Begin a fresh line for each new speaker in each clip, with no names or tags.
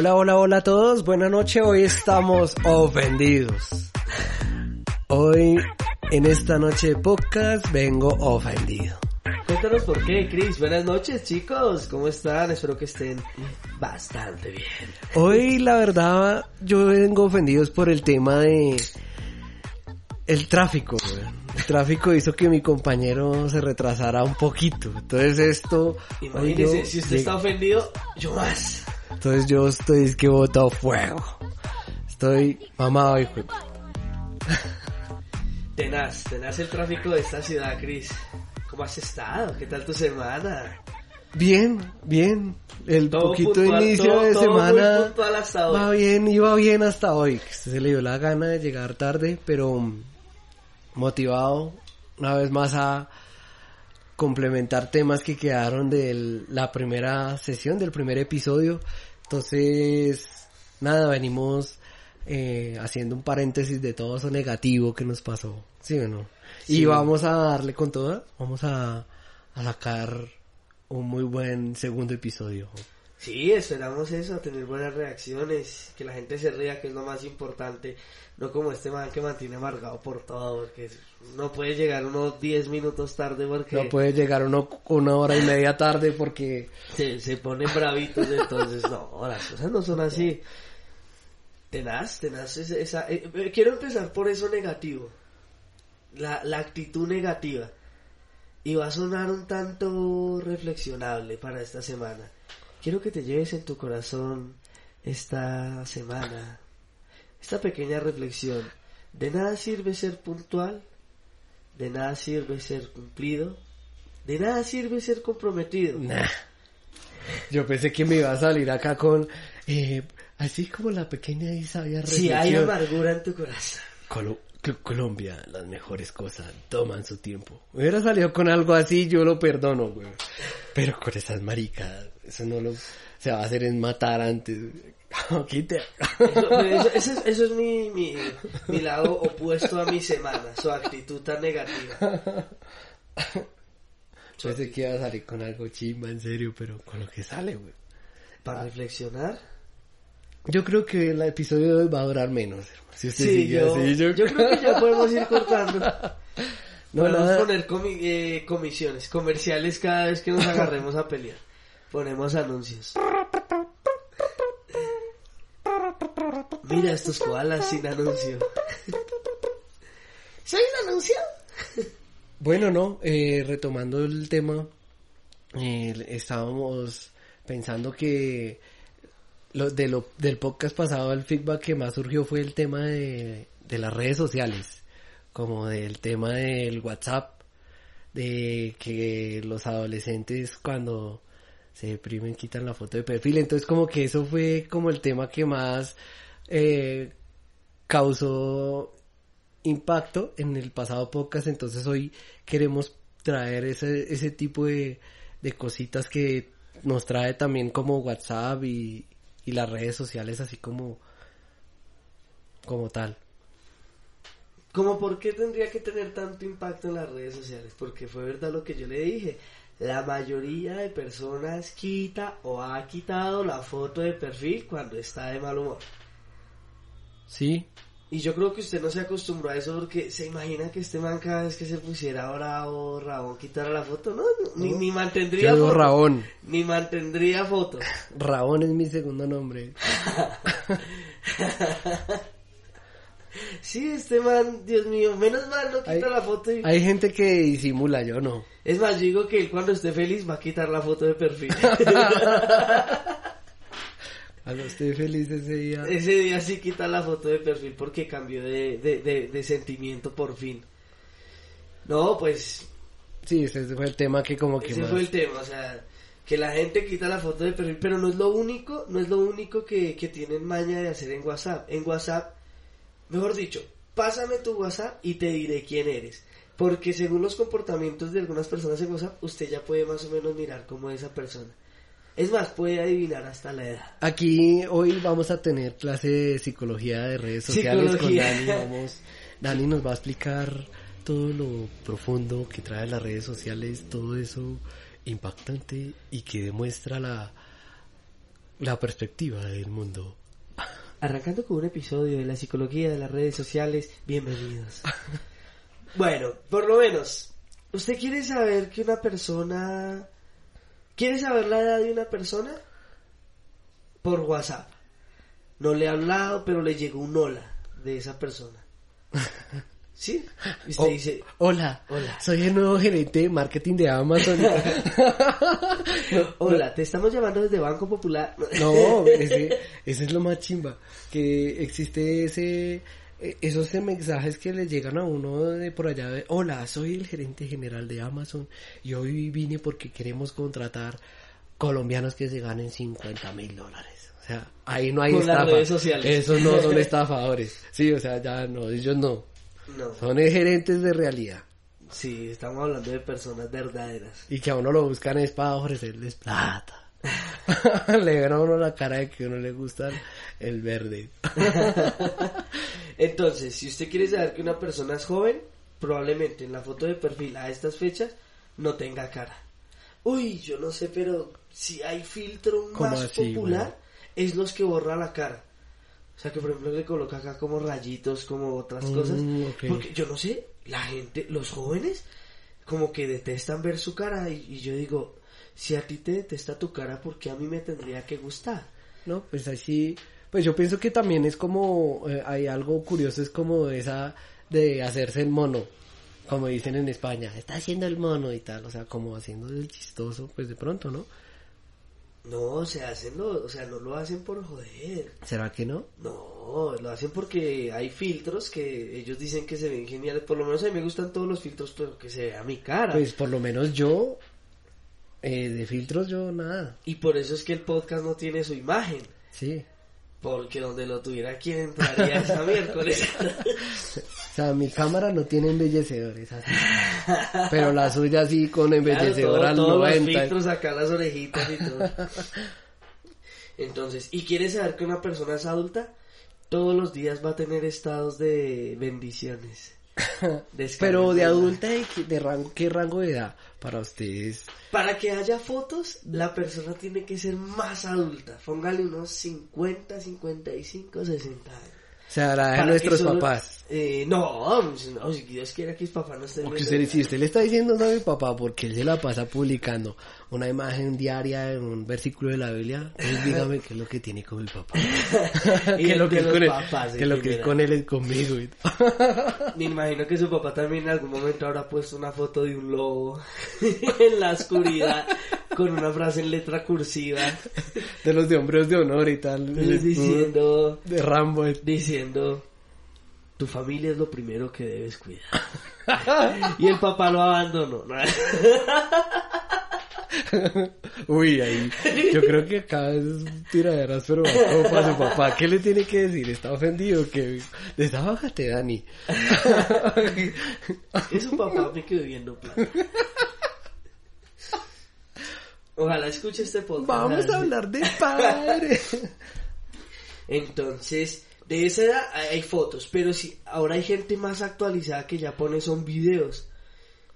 Hola, hola, hola a todos. Buenas noches. Hoy estamos ofendidos. Hoy, en esta noche de podcast, vengo ofendido.
Cuéntanos por qué, Chris. Buenas noches, chicos. ¿Cómo están? Espero que estén bastante bien.
Hoy, la verdad, yo vengo ofendido por el tema de el tráfico. güey. El tráfico hizo que mi compañero se retrasara un poquito. Entonces esto...
Imagínese,
yo
si usted está ofendido, yo más.
Entonces yo estoy es que botado fuego. Estoy mamado, hijo. de-
Tenaz, tenaz el tráfico de esta ciudad, Chris. ¿Cómo has estado? ¿Qué tal tu semana?
Bien, bien. El
Todo
poquito
puntual,
inicio
todo-
de
todo
semana va bien, iba bien hasta hoy. Se le dio la gana de llegar tarde, pero mm, motivado una vez más a complementar temas que quedaron de la primera sesión, del primer episodio. Entonces, nada, venimos eh, haciendo un paréntesis de todo eso negativo que nos pasó. ¿Sí o no? Y vamos a darle con toda, vamos a, a sacar un muy buen segundo episodio.
Sí, esperamos eso, tener buenas reacciones, que la gente se ría, que es lo más importante. No como este man que mantiene amargado por todo, porque no puede llegar unos 10 minutos tarde porque
No puede llegar uno una hora y media tarde porque
se, se ponen bravitos, entonces no, las cosas no son así. Tenaz, tenaz esa... esa- eh, eh, quiero empezar por eso negativo, la, la actitud negativa. Y va a sonar un tanto reflexionable para esta semana. Quiero que te lleves en tu corazón esta semana, esta pequeña reflexión. De nada sirve ser puntual, de nada sirve ser cumplido, de nada sirve ser comprometido.
Nah. Yo pensé que me iba a salir acá con eh, así como la pequeña Isabel
Si hay amargura en tu corazón.
Colombia, las mejores cosas toman su tiempo. Me hubiera salido con algo así, yo lo perdono, güey. Pero con esas maricas, eso no lo se va a hacer en matar antes.
Eso, eso- eso es, eso es mi, mi, mi lado opuesto a mi semana, su actitud tan negativa.
Pensé que iba a salir con algo chimba, en serio, pero con lo que sale, güey.
Para reflexionar.
Yo creo que el episodio de hoy va a durar menos. hermano. Si usted
Sí,
sigue
yo,
así, yo,
yo creo que ya podemos ir cortando.
No,
podemos
nada.
poner comi- eh, comisiones, comerciales cada vez que nos agarremos a pelear. Ponemos anuncios. Mira estos koalas sin anuncio. ¿Soy un anuncio?
Bueno, no, eh, retomando el tema, eh, estábamos pensando que lo, de lo, del podcast pasado el feedback que más surgió fue el tema de, de las redes sociales, como del tema del WhatsApp, de que los adolescentes cuando se deprimen quitan la foto de perfil, entonces como que eso fue como el tema que más eh, causó impacto en el pasado podcast, entonces hoy queremos traer ese, ese tipo de, de cositas que nos trae también como WhatsApp y, y las redes sociales así como como tal.
Como por qué tendría que tener tanto impacto en las redes sociales, porque fue verdad lo que yo le dije. La mayoría de personas quita o ha quitado la foto de perfil cuando está de mal humor.
Sí,
Y yo creo que usted no se acostumbró a eso porque se imagina que este man cada vez que se pusiera bravo, Rabón, quitara la foto. No, no, ni, ni mantendría foto.
Raón.
Ni mantendría foto.
Raón es mi segundo nombre.
Sí, este man, Dios mío, menos mal no quita
Hay-
la foto. Y...
Hay gente que disimula, yo no.
Es más, yo digo que él cuando esté feliz va a quitar la foto de perfil.
Cuando esté feliz ese día.
Ese día sí quita la foto de perfil porque cambió de, de, de, de sentimiento por fin. No, pues
Sí, ese fue el tema que como que
ese
más...
fue el tema, o sea, que la gente quita la foto de perfil, pero no es lo único, no es lo único que, que tienen maña de hacer en WhatsApp. En WhatsApp, mejor dicho, pásame tu WhatsApp y te diré quién eres. Porque según los comportamientos de algunas personas en WhatsApp, usted ya puede más o menos mirar cómo es esa persona. Es más, puede adivinar hasta la edad.
Aquí hoy vamos a tener clase de psicología de redes sociales
Psicología.
con Dani. Vamos, Dani nos va a explicar todo lo profundo que trae las redes sociales, todo eso impactante y que demuestra la la perspectiva del mundo.
Arrancando con un episodio de la psicología de las redes sociales, bienvenidos. bueno, por lo menos, ¿usted quiere saber que una persona... ¿Quiere saber la edad de una persona? Por WhatsApp. No le ha hablado, pero le llegó un hola de esa persona. ¿Sí? Y usted
Oh,
dice,
hola,
Hola.
soy el nuevo gerente de marketing de Amazon.
hola, te estamos llamando desde Banco Popular.
No, ese, ese es lo más chimba, que existe ese, esos mensajes que le llegan a uno de por allá de, hola, soy el gerente general de Amazon y hoy vine porque queremos contratar colombianos que se ganen 50 mil dólares. O sea, ahí no hay
Con las
estafa.
redes sociales.
Esos no son estafadores. Sí, o sea, ya no, ellos no.
No,
Son gerentes de realidad.
sí, estamos hablando de personas verdaderas.
Y que a uno lo buscan es para ofrecerles plata. le ven a uno la cara de que a uno le gusta el verde.
Entonces, si usted quiere saber que una persona es joven, probablemente en la foto de perfil a estas fechas no tenga cara. Uy, yo no sé, pero si hay filtro
¿Cómo
más
así,
popular, es los que borra la cara. O sea, que por ejemplo le coloca acá como rayitos, como otras
Mm,
cosas. Porque yo no sé, la gente, los jóvenes, como que detestan ver su cara. Y, y yo digo, si a ti te detesta tu cara, ¿por qué a mí me tendría que gustar?
No, pues así, pues yo pienso que también es como, eh, hay algo curioso, es como esa de hacerse el mono, como dicen en España, está haciendo el mono y tal, o sea, como haciendo el chistoso, pues de pronto, ¿no?
No, se hacen lo, o sea, no lo hacen por joder.
¿Será que no?
No, lo hacen porque hay filtros que ellos dicen que se ven geniales. Por lo menos a mí me gustan todos los filtros, pero que se vea mi cara.
Pues por lo menos yo, eh, de filtros yo nada,
Y por eso es que el podcast no tiene su imagen.
sí.
Porque donde lo tuviera, ¿quién entraría esta miércoles?
O sea, mi cámara no tiene embellecedores así, pero la suya sí con
Claro,
embellecedor
todo-
al
todos los
90.
filtros acá, las orejitas y todo. Entonces, ¿y quieres saber que una persona es adulta? Todos los días va a tener estados de bendiciones.
Pero de adulta, ¿de, qué- de rango, ¿qué rango de edad para ustedes?
Para que haya fotos, la persona tiene que ser más adulta. Póngale unos 50, 55, 60 años.
O sea, la de nuestros
solo-
papás.
Eh, no, no, si Dios quiera que mis papás no estén
Porque usted, si usted le está diciendo no a mi papá porque él se la pasa publicando una imagen diaria en un versículo de la Biblia, pues dígame qué es lo que tiene con mi papá.
Y
que
el
lo que es con él,
papás,
que lo que es con él es conmigo. y-
Me imagino que su papá también en algún momento habrá puesto una foto de un lobo en la oscuridad con una frase en letra cursiva
De los de hombres de honor y tal.
diciendo
De Rambo.
diciendo tu familia es lo primero que debes cuidar. y el papá lo abandonó.
Uy, ahí. Yo creo que acá es tiraderas, pero como para su papá. ¿Qué le tiene que decir? ¿Está ofendido? que Desabájate, Dani.
Y su papá me quedó viendo plata. Ojalá escuche este podcast.
Vamos a hablar de padre.
Entonces, de esa edad hay hay fotos, pero si ahora hay gente más actualizada que ya pone son videos.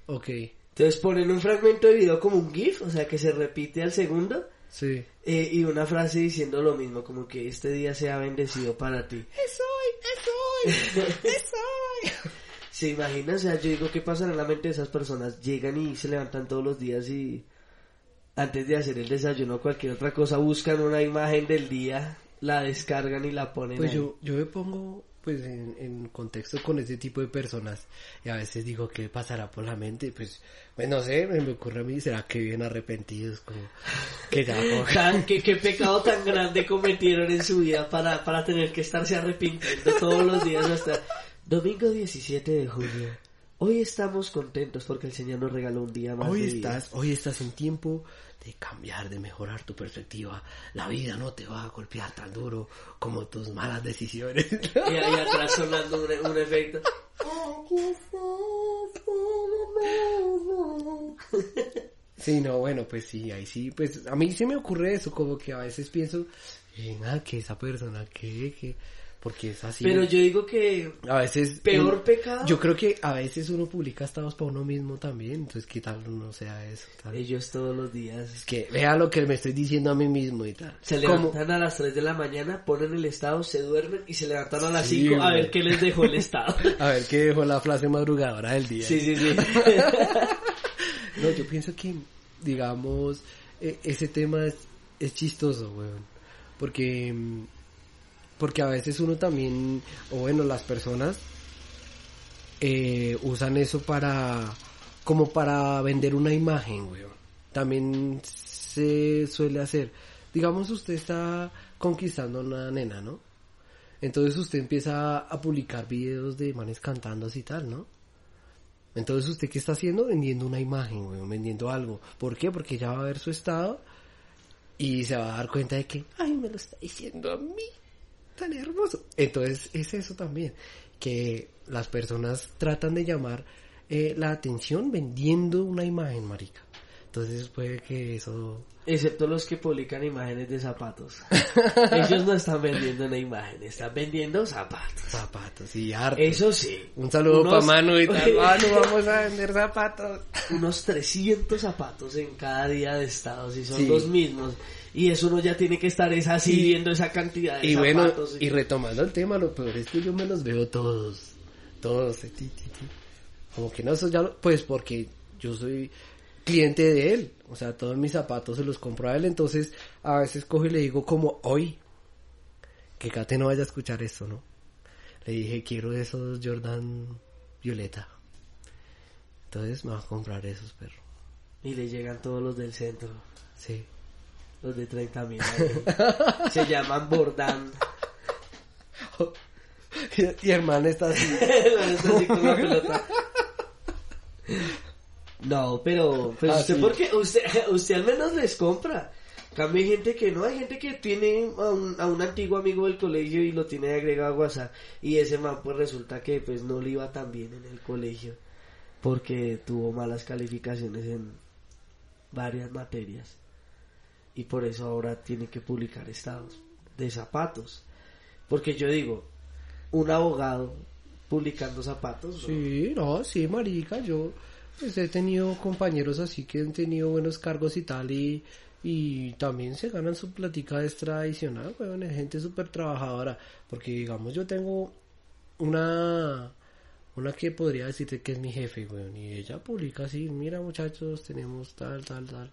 ok,
Entonces ponen un fragmento de video como un GIF, o sea que se repite al segundo,
sí.
eh, y una frase diciendo lo mismo, como que este día sea bendecido para ti.
¡Es hoy! ¡Es hoy! ¡Es hoy!
¿Se imagina? O sea, yo digo, ¿qué pasa en la mente de esas personas? Llegan y se levantan todos los días y antes de hacer el desayuno o cualquier otra cosa buscan una imagen del día, la descargan y la ponen
Pues
ahí.
yo, yo me pongo pues en, en contexto con ese tipo de personas y a veces digo qué pasará por la mente pues pues no sé me, ocurre a mí será que viven arrepentidos como que ya como-
¿qué, qué pecado tan grande cometieron en su vida para, para tener que estarse arrepintiendo todos los días hasta domingo 17 de junio. Hoy estamos contentos porque el Señor nos regaló un día más
hoy
de vida.
estás hoy estás en tiempo de cambiar de mejorar tu perspectiva la vida no te va a golpear tan duro como tus malas decisiones
Y ahí atrás sonando un, un efecto.
Sí, no, bueno, pues sí, ahí sí, pues a mí se me ocurre eso, como que a veces pienso, venga, que esa persona, que, que, Porque es así.
Pero yo digo que
a veces...
peor
uno-
pecado.
Yo creo que a veces uno publica estados para uno mismo también. Entonces, ¿qué tal uno sea eso? tal?
Ellos todos los días
Es que vea lo que me estoy diciendo a mí mismo y tal.
se
¿Cómo?
levantan a las 3 de la mañana, ponen el estado, se duermen y se levantan a las
Sí,
5 a ver qué les dejó el estado.
A ver, ¿qué dejó la frase madrugadora del día?
Sí, sí, sí.
No, yo pienso que, digamos, e- ese tema es, es chistoso, weón. Porque, mm, porque a veces uno también, o bueno, las personas eh, usan eso para, como para vender una imagen, weón. También se suele hacer. Digamos, usted está conquistando a una nena, ¿no? Entonces usted empieza a publicar videos de manes cantando así tal, ¿no? Entonces, ¿usted qué está haciendo? Vendiendo una imagen, weón, vendiendo algo. ¿Por qué? Porque ya va a ver su estado y se va a dar cuenta de que, ay, me lo está diciendo a mí, tan hermoso. Entonces, es eso también, que las personas tratan de llamar eh, la atención vendiendo una imagen, marica. Entonces, puede que eso...
Excepto los que publican imágenes de zapatos. Ellos no están vendiendo una imagen, están vendiendo zapatos.
Zapatos y arte.
Eso sí.
Un saludo
Unos-
para Manu y tal. Manu, vamos a vender zapatos.
Unos 300 zapatos en cada día de estados y son
Sí.
los mismos. Y eso uno ya tiene que estar es así viendo esa cantidad de
Y bueno,
zapatos.
y retomando el tema, lo peor es que yo me los veo todos. Todos. eh. Como que no, eso ya lo- Pues porque yo soy cliente de él. O sea, todos mis zapatos se los compro a él. Entonces, a veces cojo y le digo como hoy. Que Kate no vaya a escuchar esto, ¿no? Le dije, quiero esos Jordan Violeta. Entonces me va a comprar esos, perro.
Y le llegan todos los del centro.
Sí.
Los de 30 mil. Se llaman Bordán.
y, y hermano está así.
Está así con la pelota. No, pero, pero
Ah,
usted,
sí.
¿por qué? Usted, usted al menos les compra. Cambio hay gente que no, hay gente que tiene a un, a un antiguo amigo del colegio y lo tiene agregado a WhatsApp. Y ese man pues resulta que pues no le iba tan bien en el colegio. Porque tuvo malas calificaciones en varias materias. Y por eso ahora tiene que publicar estados de zapatos. Porque yo digo, un abogado publicando zapatos. ¿no?
Sí, no, sí, marica, yo pues, he tenido compañeros así que han tenido buenos cargos y tal y, y también se ganan su platica extra adicional, weón, es gente súper trabajadora, porque digamos yo tengo una, una que podría decirte que es mi jefe, weón, y ella publica así, mira muchachos, tenemos tal, tal, tal.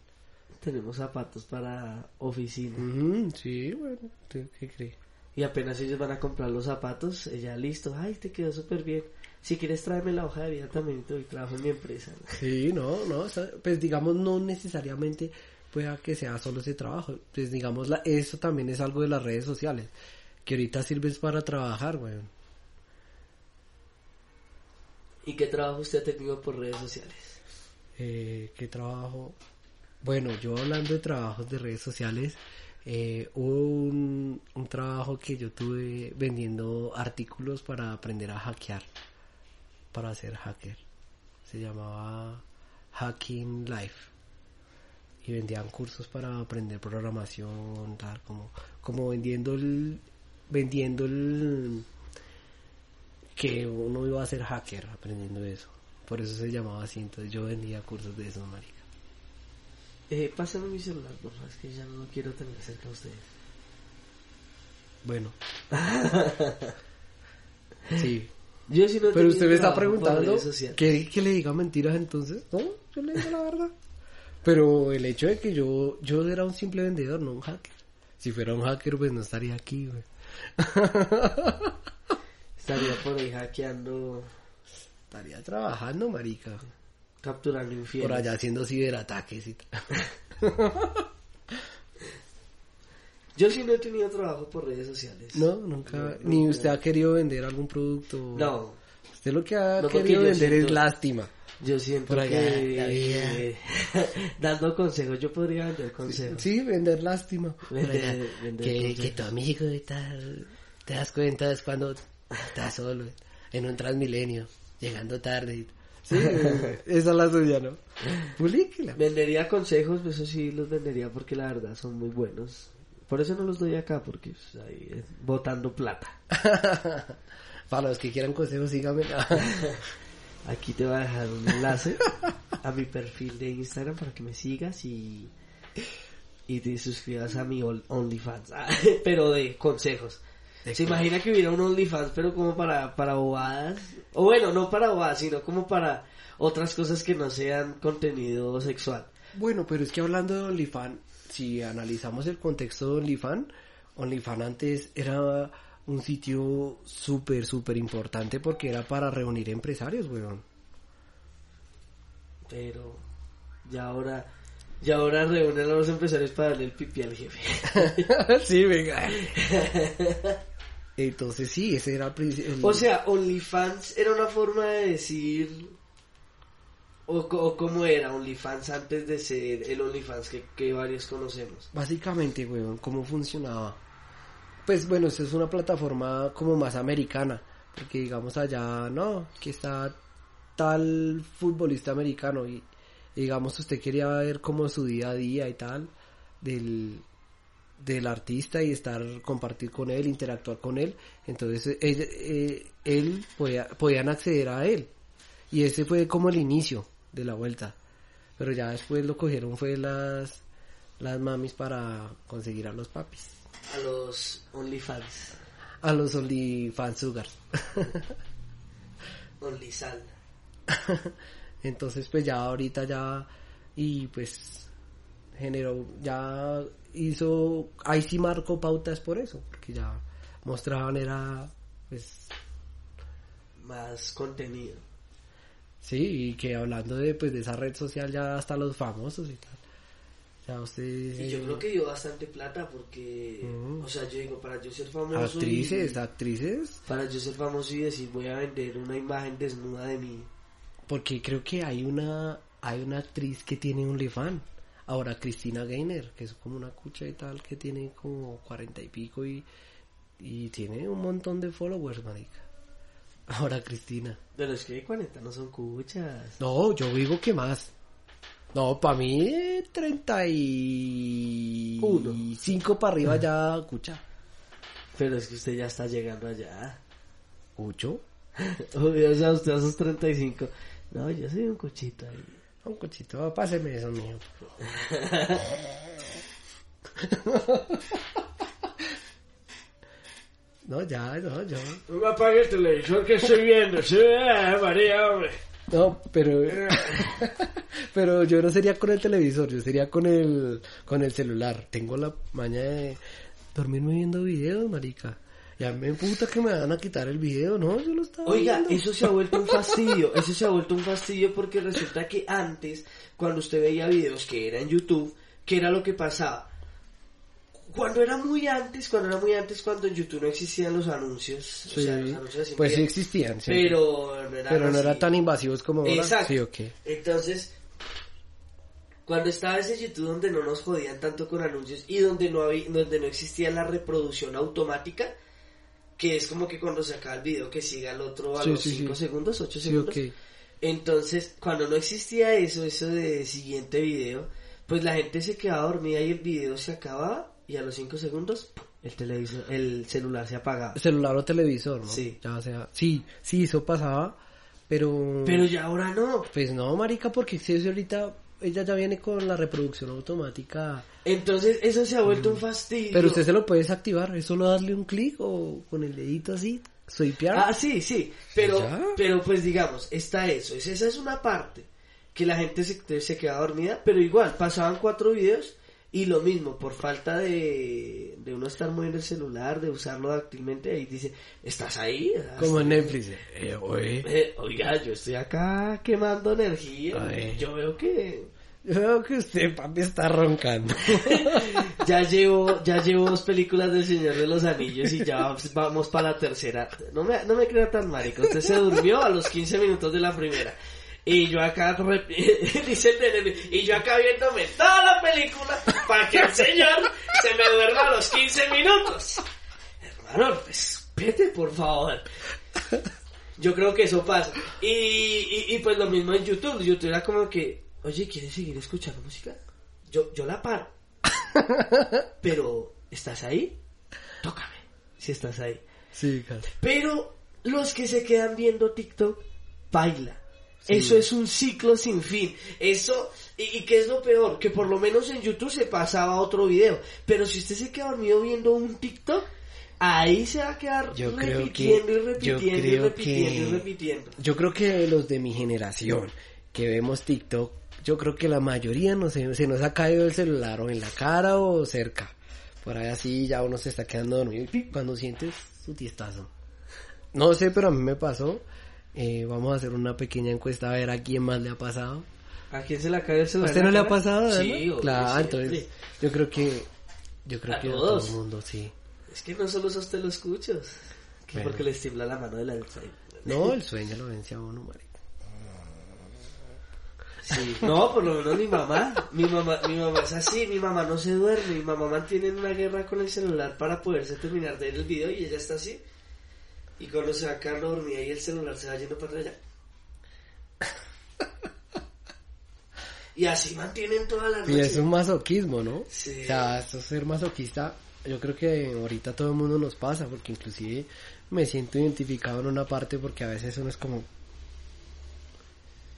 Tenemos zapatos para oficina.
Ujú, sí, bueno, ¿tú ¿qué crees?
Y apenas ellos van a comprar los zapatos, ella listo, ay, te quedó súper bien. Si quieres tráeme la hoja de vida también, doy trabajo en mi empresa.
Sí, no, no, pues digamos no necesariamente pueda que sea solo ese trabajo, pues digamos la, eso también es algo de las redes sociales, que ahorita sirves para trabajar, weón.
¿Y qué trabajo usted ha tenido por redes sociales?
Eh, ¿Qué trabajo? Bueno, yo hablando de trabajos de redes sociales, eh, hubo un, un trabajo que yo tuve vendiendo artículos para aprender a hackear, para ser hacker. Se llamaba Hacking Life. Y vendían cursos para aprender programación, tal, como, como vendiendo el, vendiendo el, que uno iba a ser hacker aprendiendo eso. Por eso se llamaba así, entonces yo vendía cursos de esos, marica.
Eh, pásame mi celular, por favor, es que ya no lo quiero tener cerca a ustedes.
Bueno. sí.
Yo sí no he
Pero usted me está preguntando que, que le diga mentiras entonces. No, yo le digo la verdad. Pero el hecho de que yo, yo era un simple vendedor, no un hacker. Si fuera un hacker, pues no estaría aquí, güey.
Estaría por ahí hackeando,
Estaría trabajando, marica.
capturando infieles.
Por allá haciendo ciberataques y tal.
Yo sí no he tenido trabajo por redes sociales.
No, nunca.
No,
Ni
nunca.
usted ha querido vender algún producto.
No,
Usted lo que ha
No,
querido vender
siento-
es lástima.
yo siento
Por allá,
que dando consejos, yo podría vender consejos.
Sí, vender lástima.
Vender- vender
que, que tu amigo y tal, te das cuenta es cuando estás solo en un transmilenio, llegando tarde. y- Sí, esa es la suya, ¿no? Publíquela.
Vendería consejos, eso sí los vendería porque la verdad son muy buenos. Por eso no los doy acá, porque pues, ahí es botando plata.
Para los que quieran consejos, síganme.
Aquí te voy a dejar un enlace a mi perfil de Instagram para que me sigas y, y te suscribas a mi OnlyFans. Pero de consejos.
¿De
¿Se imagina que hubiera un OnlyFans, pero como para, para bobadas? O bueno, no para bobadas, sino como para otras cosas que no sean contenido sexual.
Bueno, pero es que hablando de OnlyFans, si analizamos el contexto de OnlyFans, OnlyFans antes era un sitio súper, súper importante porque era para reunir empresarios, weón.
Pero ya ahora, ya ahora reúnen a los empresarios para darle el pipi al jefe.
sí, venga. Entonces sí, ese era el princi- el-
O sea, OnlyFans era una forma de decir... O, o cómo era OnlyFans antes de ser el OnlyFans que, que varios conocemos.
Básicamente, weón, ¿cómo funcionaba? Pues bueno, esto es una plataforma como más americana, porque digamos allá, no, que está tal futbolista americano y digamos usted quería ver como su día a día y tal del, del artista y estar, compartir con él, interactuar con él, entonces él, eh, él podía, podían acceder a él y ese fue como el inicio de la vuelta, pero ya después lo cogieron fue las las mamis para conseguir a los papis.
A los OnlyFans.
A los OnlyFans Sugar.
OnlySal.
Entonces pues ya ahorita ya y pues generó, ya hizo, ahí sí marcó pautas por eso, porque ya mostraban era pues
Más contenido.
Sí, y que hablando de pues de esa red social ya hasta los famosos y tal. Ya ustedes
Y yo creo que dio bastante plata porque...
Mm.
O sea, yo digo, para yo ser famoso...
actrices,
y-
actrices,
Para yo ser famoso y decir, voy a vender una imagen desnuda de mí.
porque creo que hay una hay una actriz que tiene un fan ahora Cristina Gainer que es como una cucha y tal que tiene como cuarenta y pico y y tiene un montón de followers marica ahora Cristina
Pero es que 40 no son cuchas.
no yo digo que más no para mí treinta y
Uno.
cinco para arriba ya cucha
Pero es que usted ya está llegando allá.
cucho
o sea, usted a sus 35. No, yo soy un cuchito ahí.
un cuchito páseme eso mío no ya no yo
No me apague el televisor que estoy viendo. Sí, María, hombre.
No, pero pero yo no sería con el televisor, yo sería con el con el celular. Tengo la maña de dormirme viendo videos, marica. Ya me puta que me van a quitar el video, no, yo lo estaba
Oiga,
viendo.
eso se ha vuelto un fastidio. Eso se ha vuelto un fastidio porque resulta que antes, cuando usted veía videos que era en YouTube, ¿qué era lo que pasaba? Cuando era muy antes, cuando era muy antes, cuando en YouTube no existían los anuncios. o
Sí,
sea, los anuncios
pues sí existían, sí.
Pero no eran
pero no eran tan invasivos como ahora.
Exacto.
Sí, ok.
Entonces, cuando estaba ese YouTube donde no nos jodían tanto con anuncios y donde no había, donde no existía la reproducción automática, que es como que cuando se acaba el video que siga al otro a
Sí,
los
sí,
5
sí.
segundos, 8
Sí,
segundos.
ok.
Entonces, cuando no existía eso, eso de siguiente video, pues la gente se quedaba dormida y el video se acababa y a los 5 segundos ¡pum! el televisor, el celular se apagaba.
Celular o televisor, ¿no?
Sí.
Ya sea, sí, sí, eso pasaba, pero
Pero ya ahora no.
pues no, marica, porque si ahorita ella ya viene con la reproducción automática.
Entonces, eso se ha vuelto un fastidio.
Pero usted se lo puede desactivar, es solo darle un clic o con el dedito así, swipear.
Ah, sí, sí, pero,
¿Ya?
pero pues digamos, está eso, es- esa es una parte, que la gente se, se queda dormida, pero igual, pasaban cuatro videos y lo mismo, por falta de, de uno estar moviendo el celular, de usarlo dáctilmente, ahí dice, ¿estás ahí?
como en
¿Estás-
Netflix. Eh, oye,
Eh, oiga, yo estoy acá quemando energía, yo veo que
yo veo que usted, papi, está roncando.
ya llevo, ya llevo dos películas del Señor de los Anillos y ya vamos para la tercera. No me, no me crea tan marico. Usted se durmió a los 15 minutos de la primera. Y yo acá, dice el y yo acá viéndome toda la película para que el Señor se me duerma a los 15 minutos. Hermano, respete, por favor. Yo creo que eso pasa. Y, y, y pues lo mismo en YouTube. YouTube era como que, oye, ¿quieres seguir escuchando música? Yo, yo la paro. Pero ¿Estás ahí? Tócame, si estás ahí.
Sí, casi.
Pero los que se quedan viendo TikTok, baila.
Sí.
Eso es un ciclo sin fin. Eso, y, y qué es lo peor, que por lo menos en YouTube se pasaba otro video. Pero si usted se queda dormido viendo un TikTok, ahí se va a quedar
Yo creo
repitiendo
que-
y
yo
repitiendo y
creo
repitiendo y
que-
repitiendo.
Yo creo que los de mi generación que vemos TikTok, yo creo que la mayoría no sé, se nos ha caído el celular o en la cara o cerca. Por ahí así ya uno se está quedando dormido y cuando sientes su tiestazo. No sé, pero a mí me pasó. Eh, vamos a hacer una pequeña encuesta a ver a quién más le ha pasado.
¿A quién se le cae el
¿A
celular?
usted
en
no
la
le ha pasado?
Sí, obvio,
Claro, entonces yo creo que yo creo
A
que a
todos.
todo el mundo, sí.
Es que no solo a usted lo escucho, que
Bueno.
porque les tiembla la mano del Alzheimer.
No, el sueño lo vence a uno, marica.
Sí, no, por lo menos mi mamá, mi mamá, mi mamá es así, mi mamá no se duerme, mi mamá mantiene una guerra con el celular para poderse terminar de ver el video y ella está así. Y cuando se va a quedar dormida y el celular se va yendo para allá. Y así mantienen toda la noche.
Y es un masoquismo, ¿no?
Sí.
O sea, esto es ser masoquista, yo creo que ahorita todo el mundo nos pasa, porque inclusive me siento identificado en una parte porque a veces uno es como...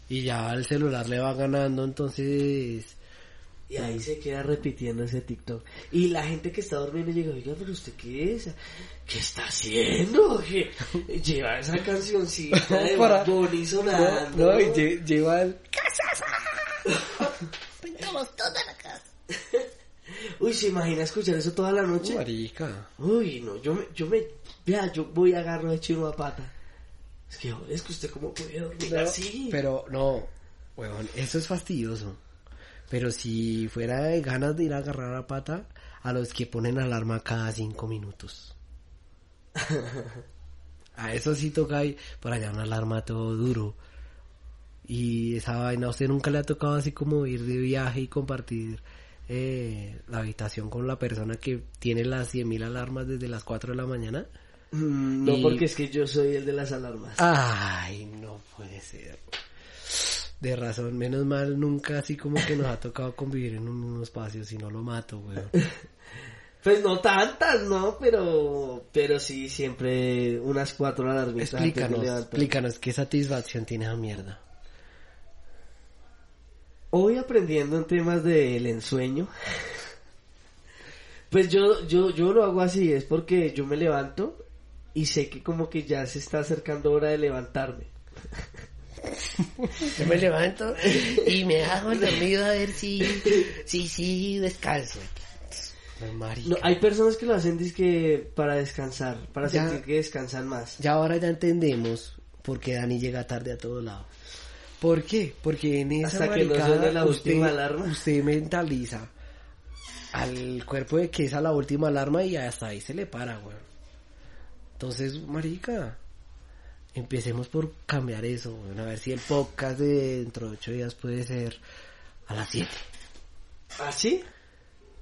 Y ya el celular le va ganando, entonces...
Y ahí se queda repitiendo ese TikTok. Y la gente que está durmiendo llega, oiga, pero usted qué es? ¿Qué está haciendo? ¿Qué? Lleva esa cancioncita de
Para-
Bunny sonando.
No, no, y lle- lleva el...
Uy, ¿se imagina escuchar eso toda la noche?
Marica.
Uy, no, yo me, yo me, vea, yo voy a agarrar de chino a pata. Es que, joder, es que usted cómo puede dormir
No,
así.
Pero no, weón, eso es fastidioso. Pero si fuera de ganas de ir a agarrar a pata, a los que ponen alarma cada cinco minutos. a eso sí toca ahí, por allá una alarma todo duro. Y esa vaina, ¿a usted nunca le ha tocado así como ir de viaje y compartir eh, la habitación con la persona que tiene las 100.000 alarmas desde las 4 de la mañana?
Mm, no,
Y-
porque es que yo soy el de las alarmas.
Ay, no puede ser. De razón, menos mal nunca así como que nos ha tocado convivir en un mismo espacio, si no lo mato, weón.
Pues no tantas, ¿no? Pero, pero sí, siempre unas cuatro de
Explícanos, explícanos, ¿qué satisfacción tiene esa mierda?
Hoy aprendiendo en temas del ensueño. Pues yo, yo, yo lo hago así, es porque yo me levanto y sé que como que ya se está acercando hora de levantarme.
Yo me levanto y me hago el dormido a ver si, si, si descanso.
No, hay personas que lo hacen dizque para descansar, para
Ya.
sentir que descansan más.
Ya ahora ya entendemos por qué Dani llega tarde a todos lados. ¿Por qué? Porque en esa
Hasta que no la
usted,
última alarma.
usted mentaliza al cuerpo de que esa es la última alarma y hasta ahí se le para, weón. Entonces, marica, empecemos por cambiar eso. A ver si el podcast de dentro de ocho días puede ser a las siete.
¿Ah, sí?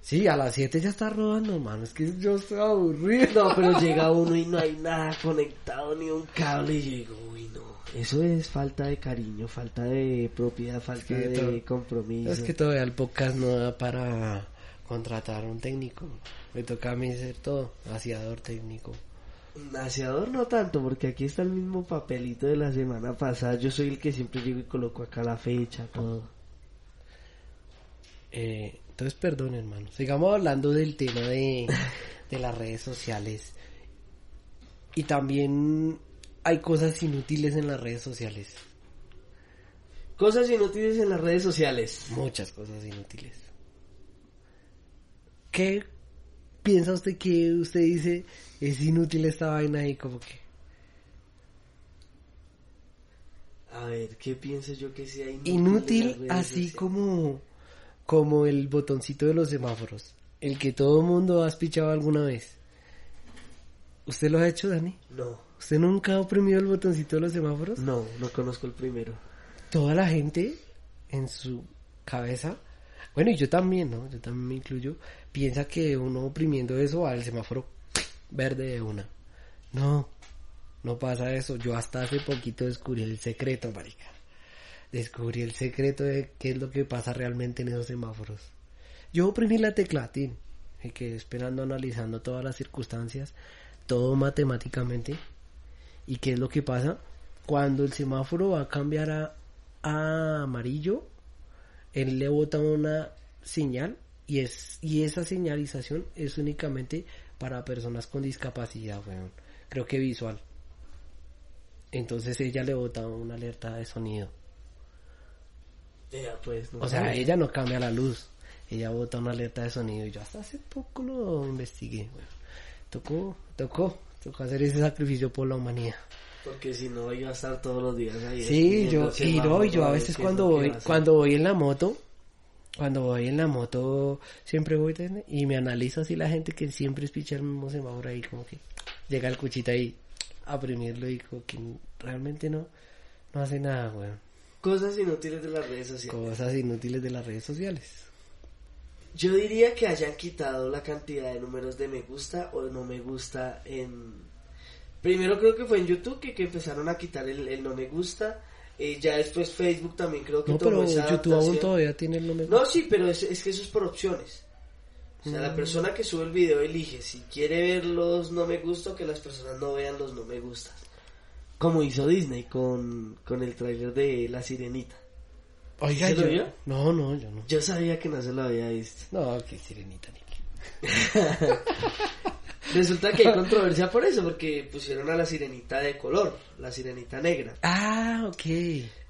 Sí, a las siete ya está rodando, hermano. Es que yo estoy aburrido.
No, pero llega uno y no hay nada conectado, ni un cable, y digo, uy, no. Eso es falta de cariño, falta de propiedad, falta
que
de compromiso.
Es que todavía el podcast no da para contratar un técnico. Me toca a mí hacer todo, aseador técnico.
Aseador no tanto, porque aquí está el mismo papelito de la semana pasada. Yo soy el que siempre llego y coloco acá la fecha, todo.
Eh, entonces, perdón, hermano. Sigamos hablando del tema de, de las redes sociales. Y también hay cosas inútiles en las redes sociales.
Cosas inútiles en las redes sociales.
Muchas cosas inútiles. ¿Qué piensa usted que usted dice es inútil esta vaina y como que...
A ver, ¿qué pienso yo que sea inútil?
Inútil así
sociales?
como, como el botoncito de los semáforos. El que todo mundo ha espichado alguna vez. ¿Usted lo ha hecho, Dani?
No,
¿Usted nunca ha oprimido el botoncito de los semáforos?
no, no conozco el primero.
Toda la gente en su cabeza, bueno, y yo también, ¿no? Yo también me incluyo, piensa que uno oprimiendo eso al semáforo verde de una. No, no pasa eso. Yo hasta hace poquito descubrí el secreto, marica. Descubrí el secreto de qué es lo que pasa realmente en esos semáforos. Yo oprimí la tecla, tin. me quedé esperando, analizando todas las circunstancias, todo matemáticamente. ¿Y qué es lo que pasa? Cuando el semáforo va a cambiar a, a amarillo, él le bota una señal y es y esa señalización es únicamente para personas con discapacidad, weón. Creo que visual. Entonces ella le bota una alerta de sonido.
Pues, no
O sea, ella no cambia la luz. Ella bota una alerta de sonido y yo hasta hace poco lo investigué. weón. Tocó, tocó, tocó hacer ese sacrificio por la humanidad.
Porque si no, iba a estar todos los días ahí.
Sí, yo, y no, yo a veces cuando voy, cuando voy en la moto, cuando voy en la moto, siempre voy y me analizo así la gente que siempre es pichar el mismo semáforo ahí, como que llega el cuchita ahí a primirlo y como que realmente no, no hace nada, weón.
Cosas inútiles de las redes sociales.
Cosas inútiles de las redes sociales.
Yo diría que hayan quitado la cantidad de números de me gusta o no me gusta en... Primero creo que fue en YouTube que, que empezaron a quitar el, el no me gusta. Eh, ya después Facebook también creo que
No,
tomó
pero
esa
YouTube aún todavía tiene el nombre.
No, sí, pero es, es que eso es por opciones. O sea,
Mm.
la persona que sube el video elige si quiere ver los no me gusta o que las personas no vean los no me gustas. Como hizo Disney con, con el tráiler de La Sirenita.
Oiga,
¿Se lo
yo-
vio?
No, no, yo no.
Yo sabía que no se lo había visto.
No, que sirenita, ni.
Resulta que hay controversia por eso, porque pusieron a la sirenita de color, la sirenita negra.
Ah, ok.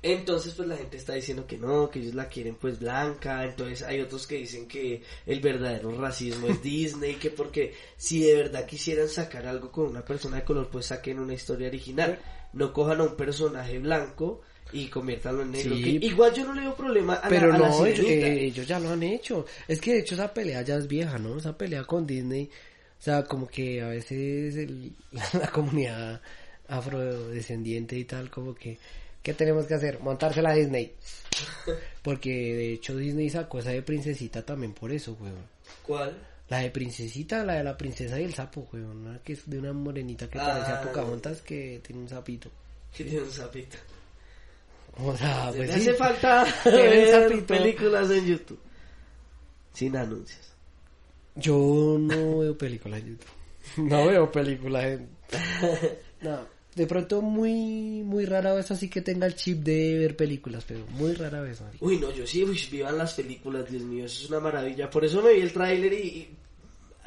Entonces, pues la gente está diciendo que no, que ellos la quieren pues blanca. Entonces, hay otros que dicen que el verdadero racismo es Disney, que porque si de verdad quisieran sacar algo con una persona de color, pues saquen una historia original. No cojan a un personaje blanco y conviértanlo en negro.
Sí.
que igual yo no le veo problema a,
Pero
la, a la
no, ellos, eh, ellos ya lo han hecho. Es que de hecho esa pelea ya es vieja, ¿no? Esa pelea con Disney. O sea, como que a veces el- la comunidad afrodescendiente y tal, como que, ¿qué tenemos que hacer? Montársela a Disney. Porque de hecho Disney sacó esa de princesita también por eso, weón.
¿Cuál?
La de princesita, la de la princesa y el sapo, weón. Una que es de una morenita que
Ah.
parece a Pocahontas que tiene un sapito.
Que tiene un sapito.
O sea, pues sí.
hace falta ver películas en YouTube. Sin anuncios.
Yo no veo películas en YouTube. No veo películas en... No, de pronto muy muy rara vez así que tenga el chip de ver películas, pero muy rara vez, marica.
Uy, no, yo sí, uy, vivan las películas, Dios mío, eso es una maravilla. Por eso me vi el tráiler y, y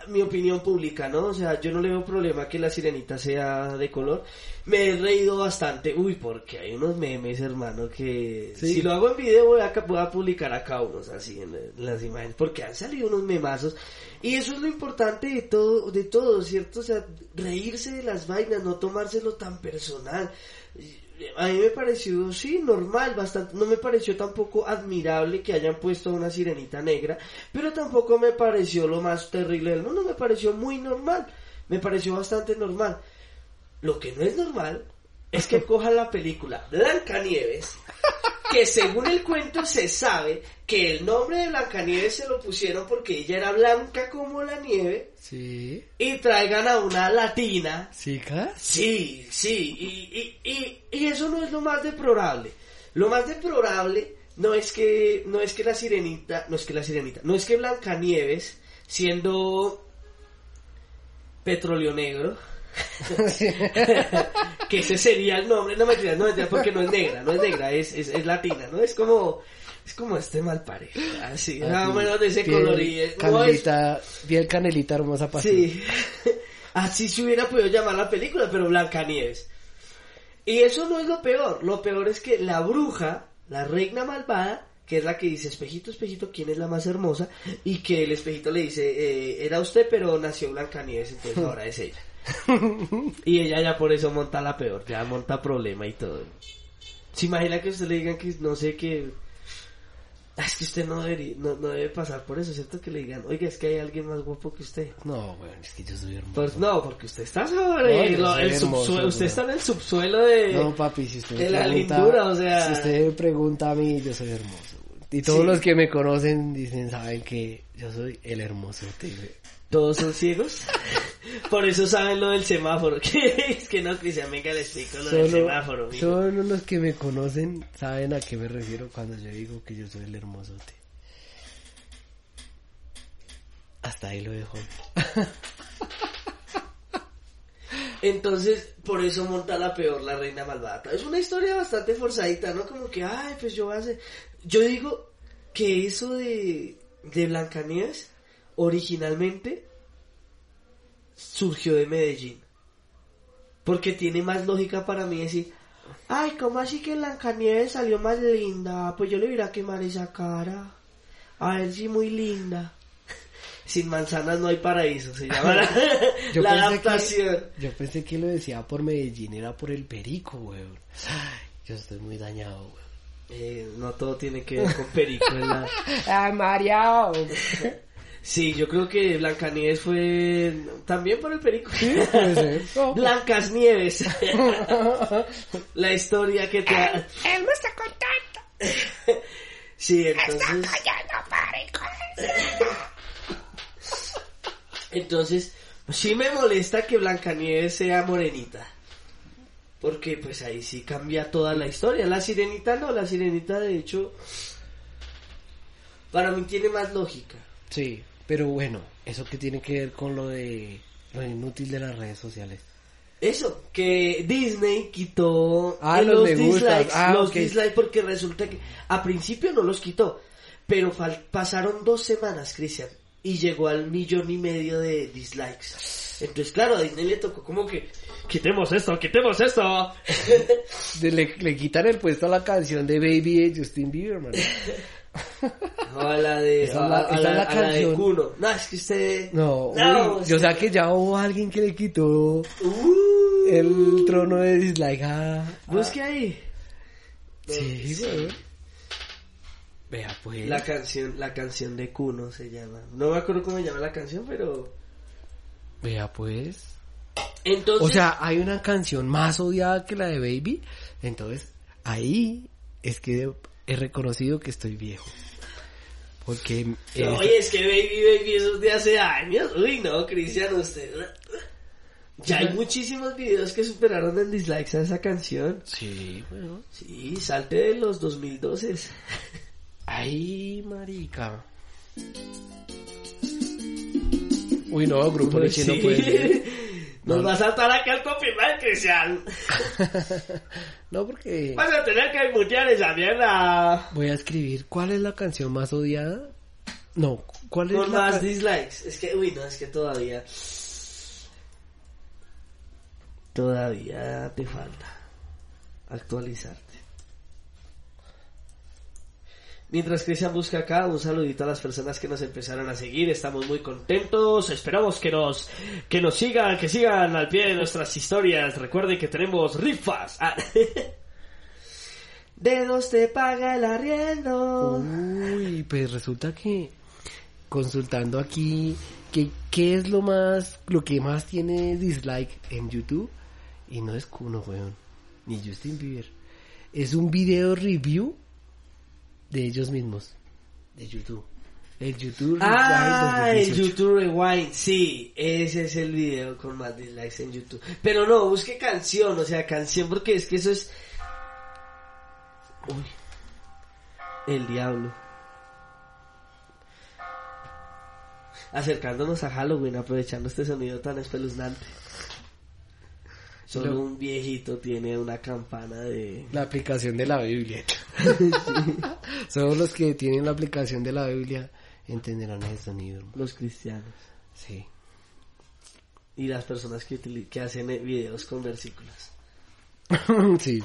mi opinión pública, ¿no? O sea, yo no le veo problema que la sirenita sea de color. Me he reído bastante, uy, porque hay unos memes, hermano, que
Sí.
si lo hago en video voy a, voy a publicar acá unos así en, en las imágenes, porque han salido unos memazos. Y eso es lo importante de todo, de todo, ¿cierto? O sea, reírse de las vainas, no tomárselo tan personal. A mí me pareció, sí, normal, bastante. No me pareció tampoco admirable que hayan puesto una sirenita negra, pero tampoco me pareció lo más terrible del mundo, me pareció muy normal. Me pareció bastante normal. Lo que no es normal es que cojan la película Blancanieves, que según el cuento se sabe que el nombre de Blancanieves se lo pusieron porque ella era blanca como la nieve,
Sí.
y traigan a una latina
¿Sí, Cas?
Sí, sí, y, y, y, y eso no es lo más deplorable. Lo más deplorable no es que no es que la sirenita, no es que la sirenita, no es que Blancanieves siendo petróleo negro, que ese sería el nombre, no me creas, no mentira, porque no es negra, no es negra, es, es, es latina, ¿no? Es como es como este mal pareja, así, más o menos de ese color y es- no es-
Canelita, piel canelita hermosa para
Sí. Así se hubiera podido llamar la película, pero Blancanieves. Y eso no es lo peor. Lo peor es que la bruja, la reina malvada, que es la que dice, espejito, espejito, ¿quién es la más hermosa? Y que el espejito le dice, eh, era usted, pero nació Blancanieves, entonces ahora es ella. y ella ya por eso monta la peor, ya monta problema y todo. ¿Se imagina que usted le digan que, no sé, que... "Ah, Es que usted no, debería, no, no debe pasar por eso, ¿cierto? Que le digan, oiga, es que hay alguien más guapo que usted.
No, weón, es que yo soy hermoso.
Pues no, porque usted está sobre
No,
el subsuelo, usted está en el subsuelo de...
No, papi, si usted
de la
pregunta,
lindura, o sea-
si usted me pregunta a mí, yo soy hermoso. Y todos
Sí.
los que me conocen dicen, saben que yo soy el hermoso.
Todos son ciegos. Por eso saben lo del semáforo. Que es que no, Cristian, venga, le explico lo del semáforo. mijo.
solo los que me conocen saben a qué me refiero cuando yo digo que yo soy el hermosote. Hasta ahí lo dejo.
Entonces, por eso monta la peor la reina malvada. Es una historia bastante forzadita, ¿no? Como que, ay, pues yo voy a hacer... Yo digo que eso de, de Blancanieves, originalmente, surgió de Medellín. Porque tiene más lógica para mí decir, ay, ¿cómo así que Blancanieves salió más linda? Pues yo le voy a quemar esa cara. A ver si muy linda. Sin manzanas no hay paraíso, se llama la,
Yo
la
pensé
adaptación.
Que, yo pensé que lo decía por Medellín, era por el perico, weón. Yo estoy muy dañado, weón.
Eh, no todo tiene que ver con perico. ¿verdad?
¡Ay, Mario!
Sí, yo creo que Blancanieves fue también por el perico.
Sí, puede ser. No.
Blancas Nieves. La historia que te... ha-
Él me está contando.
Sí,
Está
entonces...
callando, marico.
Entonces, sí me molesta que Blancanieves sea morenita. Porque pues ahí sí cambia toda la historia. La sirenita no, la sirenita de hecho... Para mí tiene más lógica.
Sí, pero bueno, ¿eso qué tiene que ver con lo de lo inútil de las redes sociales?
Eso, que Disney quitó
Ah,
eh,
los
dislikes,
Ah,
los dislikes porque resulta que a principio no los quitó, pero fal- pasaron dos semanas, Cristian, y llegó al millón y medio de dislikes. Entonces, claro, a Disney le tocó como que quitemos esto, quitemos esto.
Le, le quitan el puesto a la canción de Baby de Justin Bieber, man.
No, a la de,
Esa es la-
a- la-
la
a la de. Kuno. No, es que usted...
No,
No,
uy, yo sé que ya hubo alguien que le quitó
Uh,
el trono de dislike a...
Busque ahí.
Sí,
Sí.
weón. Vea, pues.
La canción, la canción de Kuno se llama. No me acuerdo cómo se llama la canción, pero...
Vea, pues.
Entonces...
O sea, hay una canción más odiada que la de Baby. Entonces, ahí es que he reconocido que estoy viejo. Porque... eh,
Oye, es que Baby Baby esos de hace años. Uy, no, Cristian, usted. Ya hay muchísimos videos que superaron en dislikes a esa canción.
Sí, bueno.
Sí, salte de los 2012.
Ay, marica. Uy, no, grupo de
Sí.
no puede ser.
Nos
No.
va a saltar acá el copyright, Cristian.
No, porque
Vas a tener que mutear esa mierda.
voy a escribir cuál es la canción más odiada. No, cuál es
Con
la
más dislikes. Es que, uy, no, es que todavía. Todavía te falta actualizarte. Mientras Cristian busca acá, un saludito a las personas que nos empezaron a seguir. Estamos muy contentos. Esperamos que nos, que nos sigan, que sigan al pie de nuestras historias. Recuerden que tenemos rifas. Ah. Dedos te paga el arriendo.
Uy, pues resulta que consultando aquí que qué es lo más lo que más tiene dislike en YouTube y no es Kuno, weón, ni Justin Bieber. Es un video review de ellos mismos de YouTube. El YouTube
Ah,
Rewind
el
2018.
YouTube Rewind, sí, ese es el video con más dislikes en YouTube. Pero no, busque canción, o sea, canción, porque es que eso es... Uy, el diablo. Acercándonos a Halloween, aprovechando este sonido tan espeluznante. Solo
Lo-
un viejito tiene una campana de...
La aplicación de la Biblia. Solo los que tienen la aplicación de la Biblia entenderán ese sonido. hermano.
Los cristianos.
Sí.
Y las personas que, que hacen eh, videos con versículos.
sí.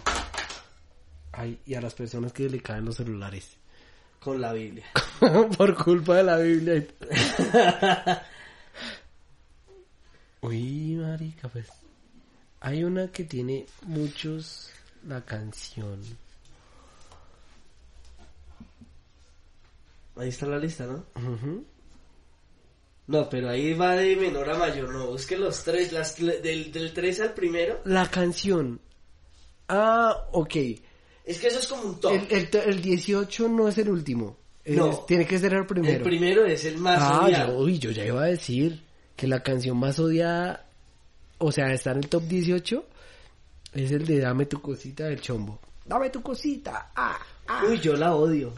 Ay, y a las personas que le caen los celulares.
Con la Biblia.
Por culpa de la Biblia. Uy, marica, pues. Hay una que tiene muchos la canción.
Ahí está la lista, ¿no? No, pero ahí va de menor a mayor, no, busque los tres, las, del, del 3 al primero.
La canción. Ah, ok.
Es que eso es como un top.
El, el, el 18 no es el último. Es-
No.
tiene que ser el
El
primero.
primero es el más
ah,
odiado.
yo, uy, yo ya iba a decir que la canción más odiada, o sea, está en el top 18, es el de Dame tu cosita del chombo. Dame tu cosita. Ah, ah.
Uy, yo la odio.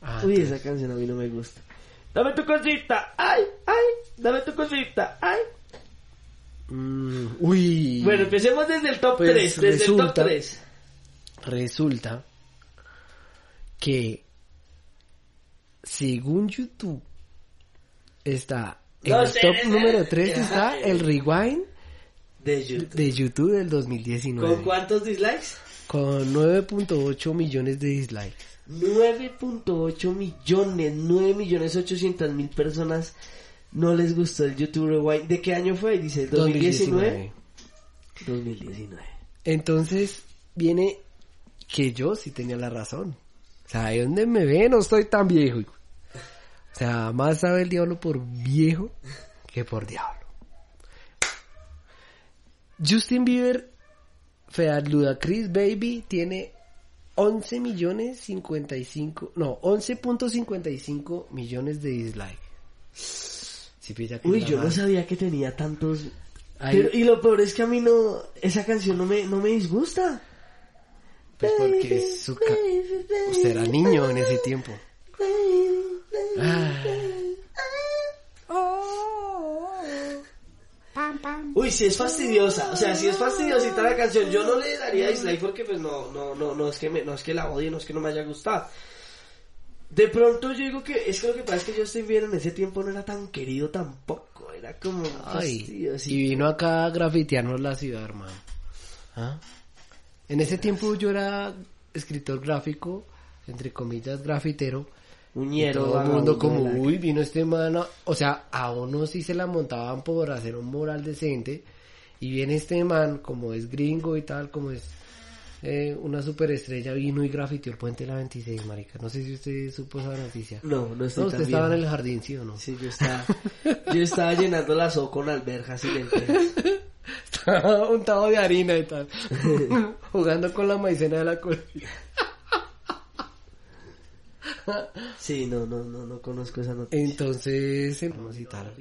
Ah,
Uy, esa canción a mí no me gusta. dame tu cosita, ay, ay, dame tu cosita, ay.
Mm, uy.
Bueno, empecemos desde el top
Pues
3, desde el
resulta-
top 3.
resulta que según YouTube está en
No
el
sé,
top número 3 está el rewind
De YouTube.
de YouTube del
¿Con
2019
cuántos dislikes?
con 9.8 millones de dislikes.
9.8 millones, 9 millones 800 mil personas no les gustó el YouTube Rewind. ¿De qué año fue? Dice 2019. 2019.
Entonces viene que yo sí tenía la razón. O sea, ahí donde me ve no estoy tan viejo. O sea, más sabe el diablo por viejo que por diablo. Justin Bieber, Fea Ludacris Baby tiene 11 millones 55, no, 11.55 millones de dislikes. Sí, que
Uy, yo no sabía que tenía tantos. Pero, y lo peor es que a mí no, esa canción no me, no me disgusta.
Pues porque es su ca- usted era niño en ese tiempo. Ah.
Pam, pam.
Uy, si es fastidiosa, o sea, si es fastidiosita la canción, yo no le daría dislike porque pues no, no, no, no es que me, no es que la odie, no es que no me haya gustado. De pronto yo digo que es que lo que pasa es que Justin Bieber en ese tiempo no era tan querido tampoco, era como
Ay, y vino acá a grafitearnos la ciudad, hermano. ¿Ah? En ese tiempo yo era escritor gráfico, entre comillas, grafitero.
Uñero,
todo el mundo como,
la-
uy, vino este mano. O sea, a uno sí se la montaban por hacer un moral decente. Y viene este man, como es gringo y tal, como es eh, una superestrella, vino y grafiteó el puente de la 26, marica. No sé si usted supo esa noticia.
No, no estoy
No, usted estaba en el jardín, ¿sí o no?
Sí, yo estaba, yo estaba llenando la so con alberjas y lentejas.
Estaba untado de harina y tal. Jugando con la maicena de la colonia.
Sí, no, no, no, no conozco esa noticia.
Entonces, vamos y tal.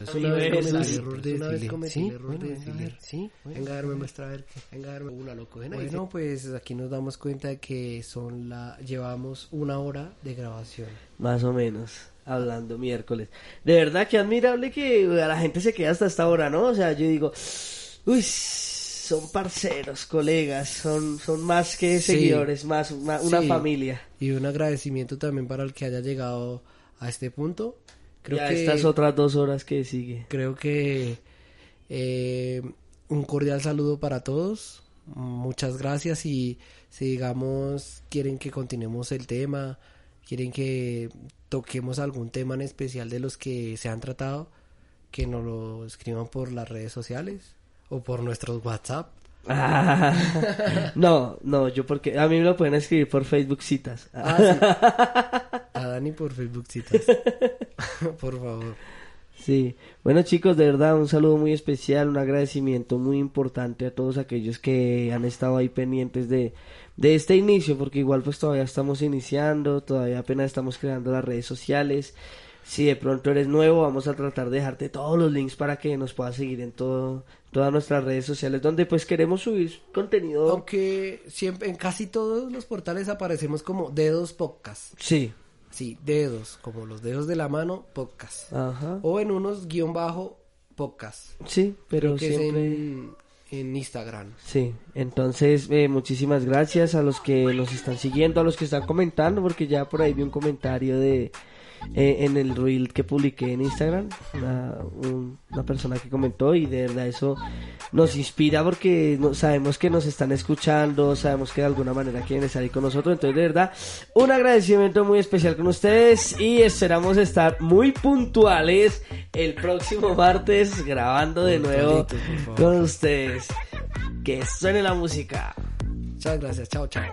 Es una vez cometí el error de
Una vez
decirle.
cometí
¿Sí?
el error
Bueno,
de
venga, a ver, Sí, venga a darme muestra a ver. Venga a darme una loco. Bueno, pues aquí nos damos cuenta de que son la llevamos una hora de grabación.
Más o menos, hablando miércoles. De verdad que admirable que a la gente se queda hasta esta hora, ¿no? O sea, yo digo, uy, son parceros, colegas, son, son más que
Sí.
seguidores, más una, una
Sí.
familia.
Y un agradecimiento también para el que haya llegado a este punto. Creo
ya
que
estas otras dos horas que sigue.
Creo que eh, un cordial saludo para todos. Muchas gracias y si digamos quieren que continuemos el tema, quieren que toquemos algún tema en especial de los que se han tratado, que nos lo escriban por las redes sociales o por nuestros WhatsApp.
Ah, no, no, yo porque a mí me lo pueden escribir por Facebook citas.
Ah, sí. A Dani por Facebook citas. por favor.
Sí, bueno chicos, de verdad un saludo muy especial, un agradecimiento muy importante a todos aquellos que han estado ahí pendientes de, de este inicio, porque igual pues todavía estamos iniciando, todavía apenas estamos creando las redes sociales. Si de pronto eres nuevo, vamos a tratar de dejarte todos los links para que nos puedas seguir en todo, todas nuestras redes sociales, donde pues queremos subir contenido.
Aunque siempre en casi todos los portales aparecemos como dedos podcast.
Sí,
Sí, dedos, como los dedos de la mano, podcast.
ajá,
O en unos guion bajo, podcast.
sí, pero
que es
siempre...
en, en Instagram.
Sí, entonces eh, muchísimas gracias a los que nos están siguiendo, a los que están comentando, porque ya por ahí vi un comentario de eh, en el reel que publiqué en Instagram, una, un- una persona que comentó y de verdad eso nos inspira porque no- sabemos que nos están escuchando, sabemos que de alguna manera quieren estar ahí con nosotros, entonces de verdad un agradecimiento muy especial con ustedes y esperamos estar muy puntuales el próximo martes grabando de nuevo con ustedes. Que suene la música.
Muchas gracias, chao, chao.